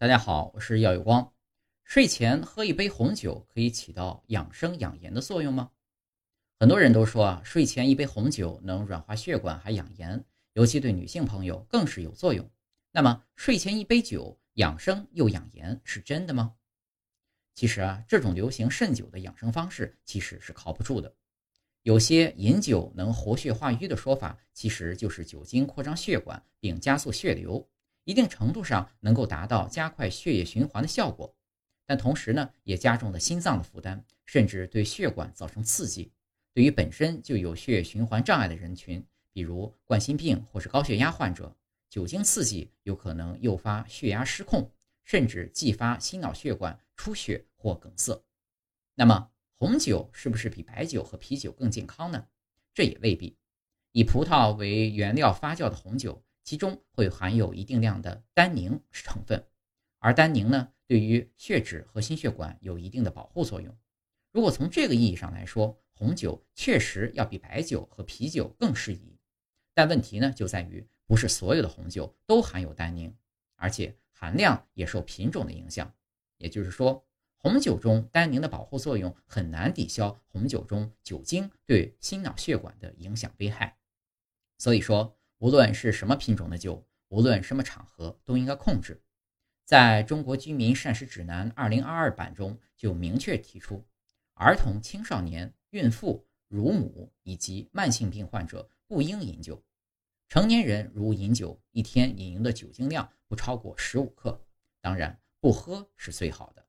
大家好，我是耀有光。睡前喝一杯红酒可以起到养生养颜的作用吗？很多人都说啊，睡前一杯红酒能软化血管还养颜，尤其对女性朋友更是有作用。那么，睡前一杯酒养生又养颜是真的吗？其实啊，这种流行肾酒的养生方式其实是靠不住的。有些饮酒能活血化瘀的说法，其实就是酒精扩张血管并加速血流。一定程度上能够达到加快血液循环的效果，但同时呢，也加重了心脏的负担，甚至对血管造成刺激。对于本身就有血液循环障碍的人群，比如冠心病或是高血压患者，酒精刺激有可能诱发血压失控，甚至继发心脑血管出血或梗塞。那么，红酒是不是比白酒和啤酒更健康呢？这也未必。以葡萄为原料发酵的红酒。其中会含有一定量的单宁成分，而单宁呢，对于血脂和心血管有一定的保护作用。如果从这个意义上来说，红酒确实要比白酒和啤酒更适宜。但问题呢，就在于不是所有的红酒都含有单宁，而且含量也受品种的影响。也就是说，红酒中单宁的保护作用很难抵消红酒中酒精对心脑血管的影响危害。所以说。无论是什么品种的酒，无论什么场合，都应该控制。在中国居民膳食指南二零二二版中就明确提出，儿童、青少年、孕妇、乳母以及慢性病患者不应饮酒。成年人如饮酒，一天饮用的酒精量不超过十五克，当然不喝是最好的。